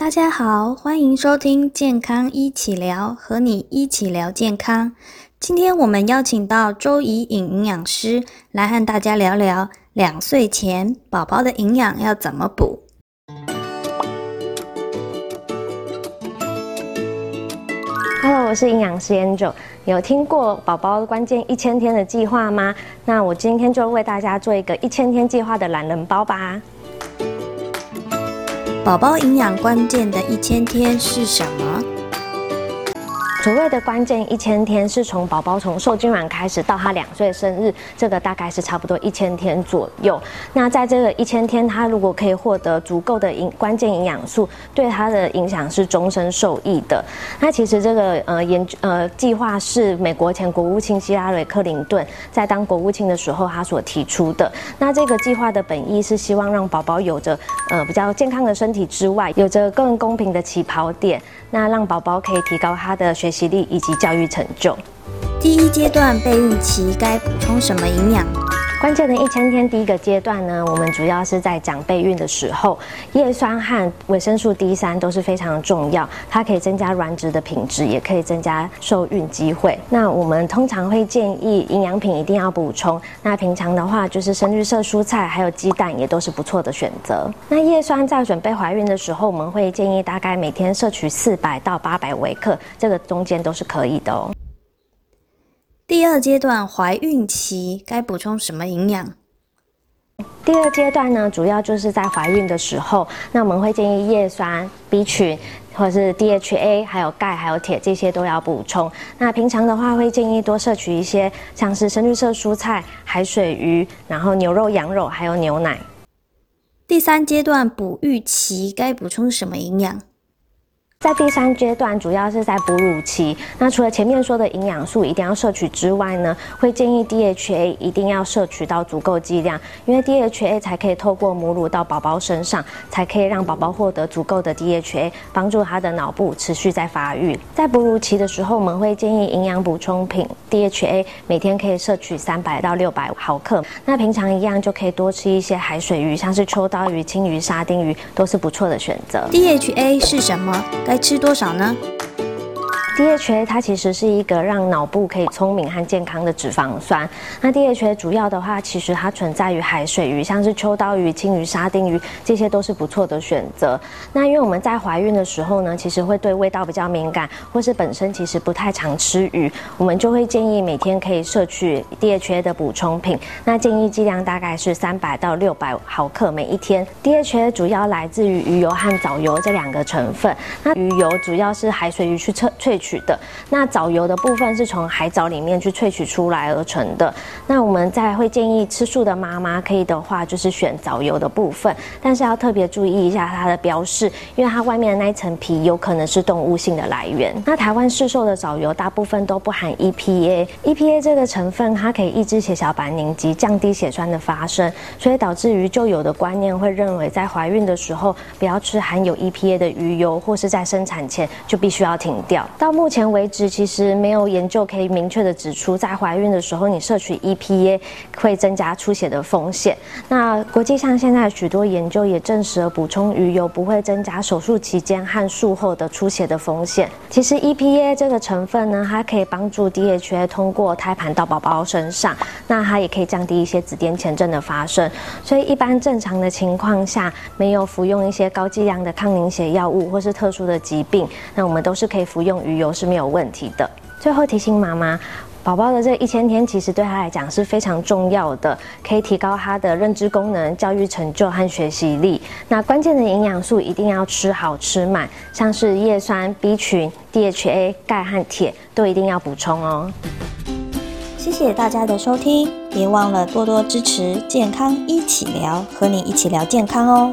大家好，欢迎收听健康一起聊，和你一起聊健康。今天我们邀请到周怡颖营养师来和大家聊聊两岁前宝宝的营养要怎么补。Hello，我是营养师 Angel。有听过宝宝关键一千天的计划吗？那我今天就为大家做一个一千天计划的懒人包吧。宝宝营养关键的一千天是什么？所谓的关键一千天，是从宝宝从受精卵开始到他两岁生日，这个大概是差不多一千天左右。那在这个一千天，他如果可以获得足够的营关键营养素，对他的影响是终身受益的。那其实这个呃研究呃计划是美国前国务卿希拉瑞克林顿在当国务卿的时候他所提出的。那这个计划的本意是希望让宝宝有着呃比较健康的身体之外，有着更公平的起跑点，那让宝宝可以提高他的学。学习力以及教育成就。第一阶段备孕期该补充什么营养？关键的一千天第一个阶段呢，我们主要是在讲备孕的时候，叶酸和维生素 D 三都是非常重要，它可以增加卵子的品质，也可以增加受孕机会。那我们通常会建议营养品一定要补充。那平常的话，就是深绿色蔬菜还有鸡蛋也都是不错的选择。那叶酸在准备怀孕的时候，我们会建议大概每天摄取四百到八百微克，这个中间都是可以的哦。第二阶段怀孕期该补充什么营养？第二阶段呢，主要就是在怀孕的时候，那我们会建议叶酸、B 群或者是 DHA，还有钙、还有铁这些都要补充。那平常的话，会建议多摄取一些像是深绿色蔬菜、海水鱼，然后牛肉、羊肉还有牛奶。第三阶段哺育期该补充什么营养？在第三阶段，主要是在哺乳期。那除了前面说的营养素一定要摄取之外呢，会建议 DHA 一定要摄取到足够剂量，因为 DHA 才可以透过母乳到宝宝身上，才可以让宝宝获得足够的 DHA，帮助他的脑部持续在发育。在哺乳期的时候，我们会建议营养补充品 DHA 每天可以摄取三百到六百毫克。那平常一样就可以多吃一些海水鱼，像是秋刀鱼、青鱼、沙丁鱼都是不错的选择。DHA 是什么？该吃多少呢？？DHA 它其实是一个让脑部可以聪明和健康的脂肪酸。那 DHA 主要的话，其实它存在于海水鱼，像是秋刀鱼、青鱼、沙丁鱼，这些都是不错的选择。那因为我们在怀孕的时候呢，其实会对味道比较敏感，或是本身其实不太常吃鱼，我们就会建议每天可以摄取 DHA 的补充品。那建议剂量大概是三百到六百毫克每一天。DHA 主要来自于鱼油和藻油这两个成分。那鱼油主要是海水鱼去萃萃取。取的那藻油的部分是从海藻里面去萃取出来而成的。那我们再会建议吃素的妈妈可以的话，就是选藻油的部分，但是要特别注意一下它的标示，因为它外面的那一层皮有可能是动物性的来源。那台湾市售的藻油大部分都不含 EPA，EPA 这个成分它可以抑制血小板凝集，降低血栓的发生，所以导致于就有的观念会认为在怀孕的时候不要吃含有 EPA 的鱼油，或是在生产前就必须要停掉。到到目前为止，其实没有研究可以明确的指出，在怀孕的时候你摄取 EPA 会增加出血的风险。那国际上现在许多研究也证实了补充鱼油不会增加手术期间和术后的出血的风险。其实 EPA 这个成分呢，它可以帮助 DHA 通过胎盘到宝宝身上，那它也可以降低一些子痫前症的发生。所以一般正常的情况下，没有服用一些高剂量的抗凝血药物或是特殊的疾病，那我们都是可以服用鱼油。是没有问题的。最后提醒妈妈，宝宝的这一千天其实对他来讲是非常重要的，可以提高他的认知功能、教育成就和学习力。那关键的营养素一定要吃好吃满，像是叶酸、B 群、DHA、钙和铁都一定要补充哦。谢谢大家的收听，别忘了多多支持健康一起聊，和你一起聊健康哦。